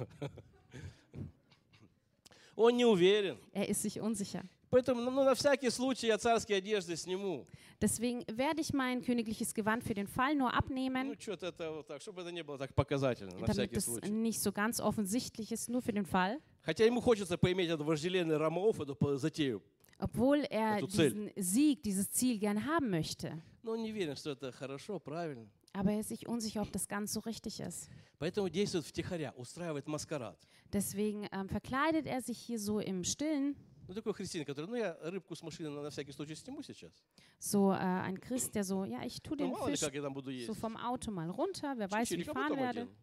Er ist sich unsicher. Поэтому ну, на всякий случай я царские одежды сниму. Deswegen werde ich mein königliches Gewand für den Fall nur Ну, abnehmen, что-то это вот так, чтобы это не было так показательно, на damit всякий es случай. nicht so ganz offensichtlich ist, nur für den Fall. Хотя ему хочется поиметь этот вожделенный Рамаоф, эту по- затею. Obwohl er Эту цель. diesen Sieg, dieses Ziel gern haben möchte. Но он не верен, что это хорошо, правильно. Aber er ist sich unsicher, ob das ganz so richtig ist. Поэтому действует втихаря, устраивает маскарад. Deswegen ähm, verkleidet er sich hier so im Stillen. Ну, такой христианин, который, ну, я рыбку с машины на всякий случай сниму сейчас. So äh, ein Christ, der so, ja, ich tue Ну, den мало ли, Fisch как я там буду есть. so vom Auto mal runter, wer weiß, wie ich Чирик, а fahren потом werde. одену.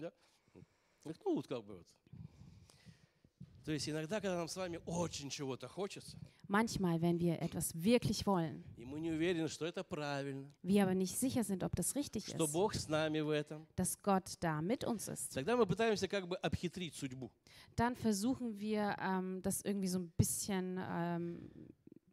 Да? Говорит, Ну, вот как бы вот. То есть иногда, когда нам с вами очень чего-то хочется, Manchmal, wenn wir etwas wirklich wollen, и мы не уверены, что это правильно, wir aber nicht sicher sind, ob das richtig что ist, Бог с нами в этом, dass Gott da mit uns ist, тогда мы пытаемся как бы обхитрить судьбу. dann versuchen wir, ähm, das irgendwie so ein bisschen ähm,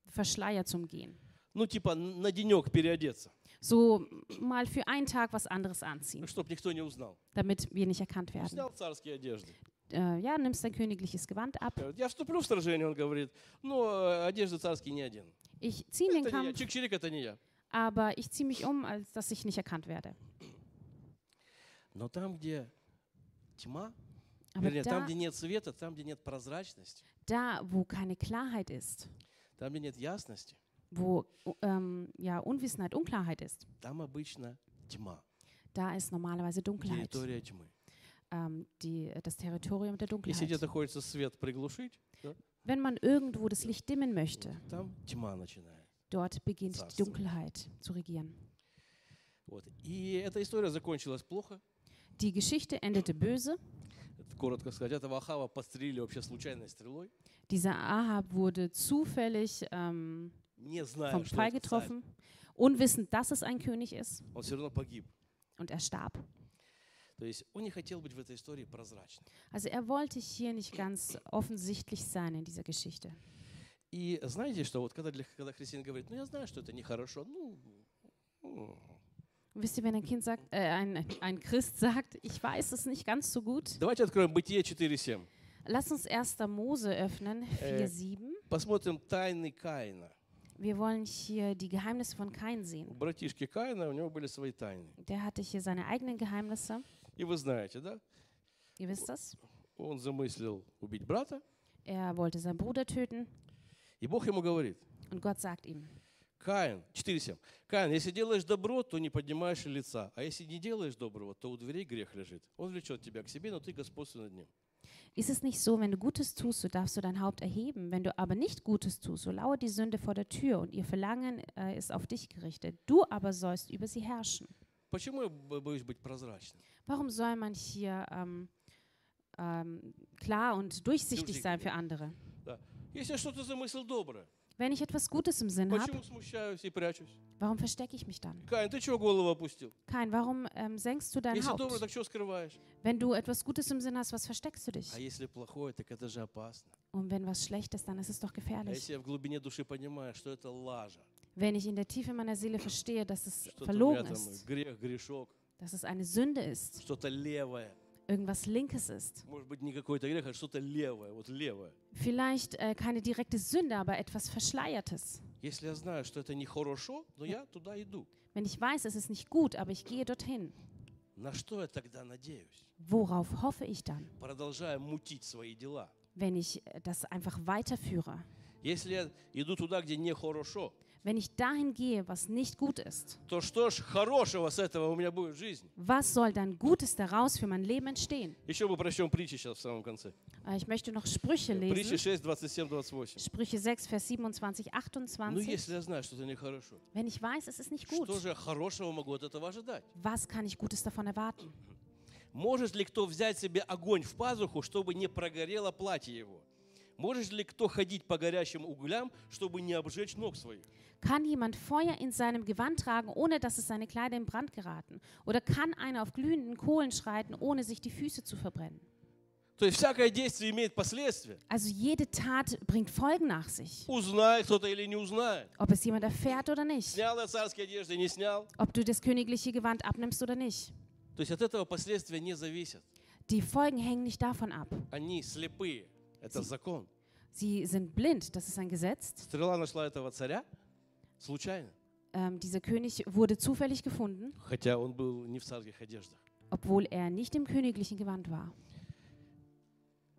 verschleiert zu umgehen. Ну, типа на денек переодеться, So mal für einen Tag was anderes anziehen, чтобы никто не узнал. damit wir nicht erkannt werden. Снял царские одежды. Äh, ja, nimmst dein königliches Gewand ab. Я говорю, Я вступлю в сражение, он говорит, но э, одежды царские не одену. Ich ziehe den Это не я. Kampf, Чик-чирик это не я. aber ich ziehe mich um, als dass ich nicht erkannt werde. Но там, где тьма, Aber вернее, там, da, где нет света, там, где нет прозрачности, da, wo keine Klarheit ist, там, где нет ясности, wo ähm, ja, Unwissenheit, Unklarheit ist, там обычно тьма, da ist normalerweise Dunkelheit, территория тьмы. ähm, die, das Territorium der Если Dunkelheit. где-то хочется свет приглушить, да, Wenn man irgendwo das Licht dimmen möchte, там тьма начинает. dort beginnt die Царство. Dunkelheit zu regieren. Вот. И эта история закончилась плохо. Die Geschichte endete böse. Это, Коротко сказать, этого Ахава подстрелили вообще случайной стрелой, Dieser Ahab wurde zufällig ähm, не зная, vom что Pfeil это царь. getroffen, unwissend, dass es ein König ist, Он все равно погиб. und er starb. То есть он не хотел быть в этой истории прозрачным. Also er wollte hier nicht ganz offensichtlich sein in dieser Geschichte. И знаете, что вот когда, для, когда христианин говорит, ну я знаю, что это нехорошо, ну, ну, Und wisst ihr, wenn ein Kind sagt, äh, ein, ein Christ sagt, ich weiß es nicht ganz so gut, давайте откроем Бытие 4.7. lass uns 1. Mose öffnen, Äh. 4,7. Посмотрим тайны Каина. Wir wollen hier die Geheimnisse von Kain У sehen. братишки Каина у него были свои тайны. Der hatte hier seine eigenen Geheimnisse. И вы знаете, да? Ihr wisst das. Он замыслил убить брата, Er wollte seinen Bruder töten и Бог ему говорит, und Gott sagt ihm, Каин, 4.7. Каин, если делаешь добро, то не поднимаешь лица, а если не делаешь доброго, то у дверей грех лежит. Он влечет тебя к себе, но ты господствуй над ним. ist es nicht so, wenn du Gutes tust, so darfst du dein Haupt erheben. Wenn du aber nicht Gutes tust, so lauert die Sünde vor der Tür und ihr Verlangen äh, ist auf dich gerichtet. Du aber sollst über sie herrschen. Почему я бо- боюсь быть прозрачным? Warum soll man hier ähm, ähm, klar und durchsichtig sein für andere? Wenn ich etwas Gutes im Sinn habe, warum verstecke ich mich dann? Kein, warum ähm, senkst du dein Haupt? Wenn du etwas Gutes im Sinn hast, was versteckst du dich? Und wenn was schlecht ist, dann ist es doch gefährlich. Wenn ich in der Tiefe meiner Seele verstehe, dass es verlogen ist, dass es eine Sünde ist, что-то левое. irgendwas Linkes ist. Может быть, не какой-то грех, а что-то левое, вот левое. Vielleicht äh, keine direkte Sünde, aber etwas Verschleiertes. Если я знаю, что это не хорошо, но я туда иду. Wenn ich weiß, es ist nicht gut, aber ich gehe dorthin, На что я тогда надеюсь? worauf hoffe ich dann, Продолжая мутить свои дела. wenn ich äh, das einfach weiterführe? Если я иду туда, где не хорошо, Wenn ich dahin gehe, was nicht gut ist, то что ж хорошего с этого у меня будет в жизни? was soll dann Gutes daraus für mein Leben entstehen? Еще мы прочтем притчи сейчас в самом конце. Äh, Ich möchte noch Sprüche Притчи lesen. 6, 27, 28. Sprüche 6, Vers 27, Ну, 28. если я знаю, что это нехорошо, Wenn ich weiß, es ist nicht gut, что же я хорошего могу от этого ожидать? was kann ich Gutes davon erwarten? Может ли кто взять себе огонь в пазуху, чтобы не прогорело платье его? Может ли кто ходить по горящим углям, чтобы не обжечь ног своих? Kann jemand Feuer in seinem Gewand tragen, ohne dass es seine Kleider in Brand geraten? Oder kann einer auf glühenden Kohlen schreiten, ohne sich die Füße zu verbrennen? То есть всякое действие имеет последствия. Also jede Tat bringt Folgen nach sich. Узнает кто-то или не узнает. Ob es jemand erfährt oder nicht. Снял я царские одежды, не снял. Ob du das königliche Gewand abnimmst oder nicht. То есть от этого последствия не зависят. Die Folgen hängen nicht davon ab. Они слепые. Это закон. Sie sind blind, das ist ein Gesetz. Стрела нашла этого царя случайно. Ähm, dieser König wurde zufällig gefunden, Хотя он был не в царских одеждах. obwohl er nicht im königlichen Gewand war.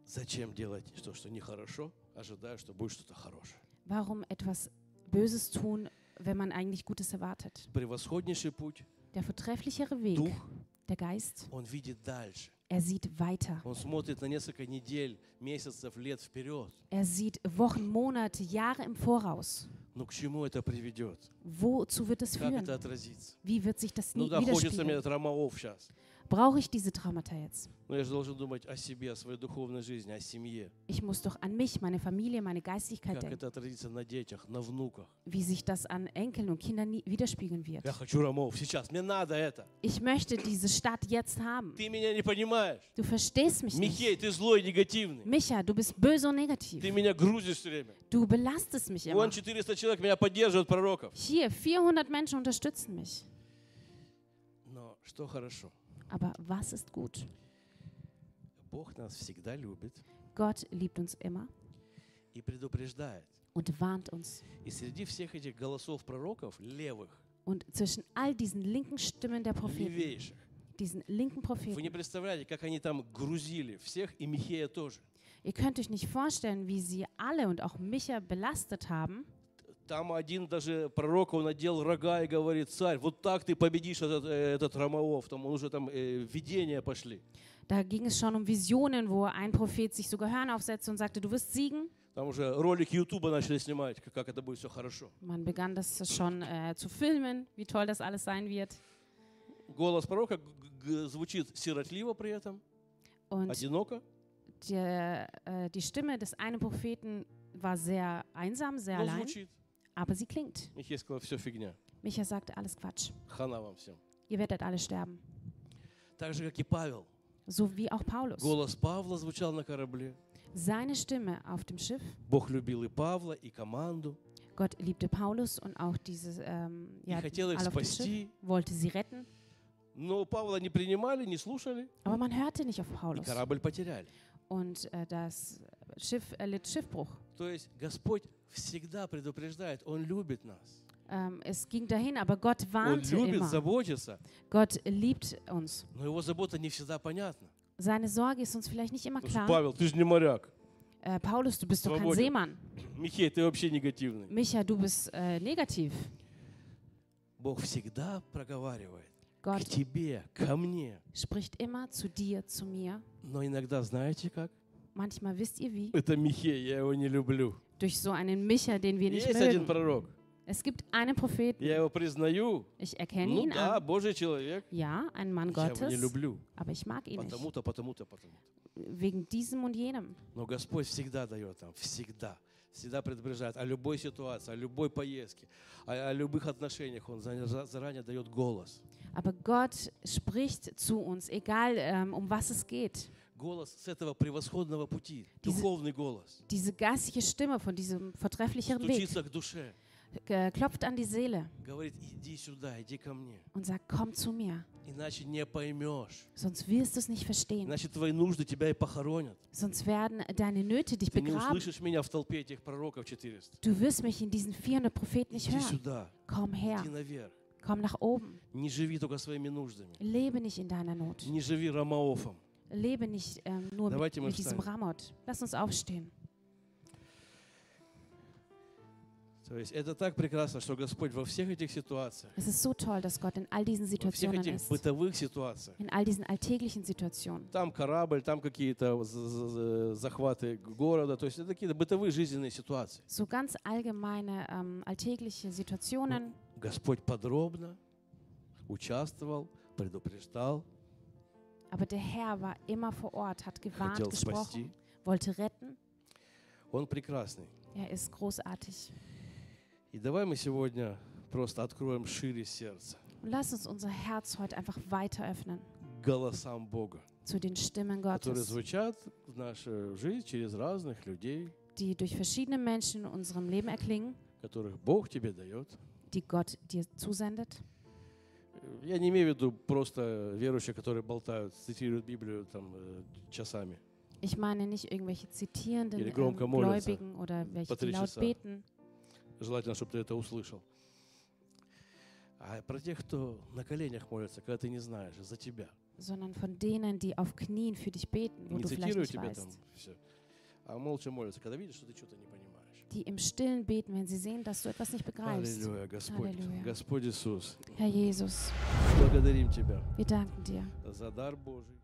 Зачем делать то, что нехорошо, ожидая, что будет что-то хорошее? Warum etwas Böses tun, wenn man eigentlich Gutes erwartet? Превосходнейший путь, Der vortrefflichere Weg, дух, der Geist, он видит дальше. er sieht weiter. Он смотрит на несколько недель, месяцев, лет вперед. Er sieht Wochen, Monate, Jahre im Voraus. Но к чему это приведет? Wozu wird es Как это führen? отразится? Wie wird sich das Ну nie да, хочется мне widerspiegeln? этот Ромаов сейчас. Brauche ich diese Traumata jetzt? Но я же должен думать о себе, о своей духовной жизни, о семье. Ich muss doch an mich, meine Familie, meine Geistigkeit Как denken, это отразится на детях, на внуках. wie sich das an Enkeln und Kindern nie widerspiegeln wird. Я хочу Ромаов сейчас, мне надо это. Ich möchte diese Stadt jetzt haben. Ты меня не понимаешь. Du verstehst mich nicht. Михей, ты злой, негативный. Micha, du bist böse und Ты negativ. меня грузишь все время. Du belastest mich immer. Вон 400 человек меня поддерживают, пророков. Hier, 400 Menschen unterstützen mich. Но что хорошо? Aber was ist gut? Бог нас всегда любит Gott liebt uns immer и предупреждает. und warnt uns. И среди всех этих голосов пророков, левых, Und zwischen all diesen linken Stimmen der Propheten, левейших, diesen linken вы не Propheten, представляете, как они там грузили всех, и Михея тоже. ihr könnt euch nicht vorstellen, wie sie alle und auch Micha belastet haben. Там один даже пророк, он надел рога и говорит, царь, вот так ты победишь этот, э, этот Ромаов. Там уже там э, видения пошли. Da ging es schon um Visionen, wo ein Prophet sich sogar Hörner aufsetzte und sagte, du wirst siegen. Там уже ролики Ютуба начали снимать, как, это будет все хорошо. Man begann das schon äh, zu filmen, wie toll das alles sein wird. Голос пророка звучит сиротливо при этом, Und одиноко. der, äh, die Stimme des einen Propheten war sehr einsam, sehr allein, звучит. aber sie klingt. Михей сказал, все фигня, Micha sagte, alles Quatsch. хана вам всем. Ihr werdet alle sterben. Так же, как и Павел. So wie auch Paulus. Голос Павла звучал на корабле. Seine Stimme auf dem Schiff. Бог любил и Павла, и команду, Gott liebte Paulus und auch diese, ähm, и ja, хотел их alle auf dem Schiff, спасти. wollte sie retten. Но Павла не принимали, не слушали, Aber man hörte nicht auf и Paulus. корабль потеряли. Und äh, das Schiff erlitt Schiffbruch. То есть Господь всегда предупреждает, Он любит нас. Ähm, es ging dahin, aber Gott Он warnte любит, immer. заботится, Gott liebt uns. но Его забота не всегда понятна. Seine Sorge ist uns vielleicht nicht immer Потому что, klar. Павел, ты же не моряк. Äh, Paulus, du bist doch kein Свободен. Seemann. Михей, ты вообще негативный. Micha, du bist äh, negativ. Бог всегда проговаривает к Gott тебе, ко мне. spricht immer zu dir, zu mir. Но иногда, знаете как? Manchmal wisst ihr wie? Это Михей, я его не люблю. Durch so einen Micha, den wir nicht Есть один mögen. пророк, Es gibt einen Propheten, я его признаю. ich erkenne Ну ihn да, an. Божий человек. Ja, ein Mann Я его не Gottes, люблю. aber ich mag ihn nicht. Потому-то, потому-то, потому-то. Wegen diesem und jenem. Но Господь всегда дает нам, всегда. Всегда предупреждает о любой ситуации, о любой поездке, о, о любых отношениях. Он за- заранее дает голос. Aber Gott spricht zu uns, egal ähm, um was es geht. Голос с этого превосходного пути, Diese- духовный голос. Diese geistige Stimme von diesem vortrefflicheren Weg Стучится к душе, äh, klopft an die Seele говорит, иди сюда, иди ко мне. und sagt, komm zu mir, Иначе не поймешь. sonst wirst du es nicht verstehen. Иначе твои нужды тебя и похоронят. Sonst werden deine Nöte dich Ты не begraben. услышишь меня в толпе этих пророков 400. Du wirst mich in diesen 400 Propheten nicht Иди hören. сюда, Komm her, иди наверх. komm nach oben. Не живи только своими нуждами. Lebe nicht in deiner Not. Не живи ромаофом. Lebe nicht ähm, nur Давайте mit, mit diesem. Ramot. Lass uns aufstehen. То есть это так прекрасно, что Господь во всех этих ситуациях, Es ist so toll, dass Gott in all diesen во всех Situationen этих ist. бытовых ситуациях, In all diesen alltäglichen Situationen. там корабль, там какие-то з- з- захваты города, то есть это какие-то бытовые жизненные ситуации. So ganz allgemeine ähm, alltägliche Situationen. Господь подробно участвовал, предупреждал, Aber der Herr war immer vor Ort, hat gewarnt, хотел gesprochen, спасти. wollte retten. Он прекрасный. Er ist großartig. И давай мы сегодня просто откроем шире сердце Und lass uns unser Herz heute einfach weiter öffnen к голосам Бога, zu den Stimmen которые Gottes, звучат в нашу жизнь через разных людей, die durch verschiedene Menschen in unserem Leben erklingen, которых Бог тебе дает. die Gott dir zusendet. Я не имею в виду просто верующие, которые болтают, цитируют Библию там э, часами. Ich meine nicht irgendwelche zitierenden Или громко молятся Gläubigen oder welche, die laut beten, Желательно, чтобы ты это услышал. А про тех, кто на коленях молится, когда ты не знаешь, за тебя. sondern von denen, die auf Knien für dich beten, wo Не du vielleicht nicht тебя там weißt. все. А молча молятся, когда видишь, что ты что-то не понимаешь. Die im Stillen beten, wenn sie sehen, dass du etwas nicht begreifst. Аллилуйя, Господь. Аллилуйя. Господь Иисус, Herr Jesus, благодарим Тебя wir danken dir за дар Божий.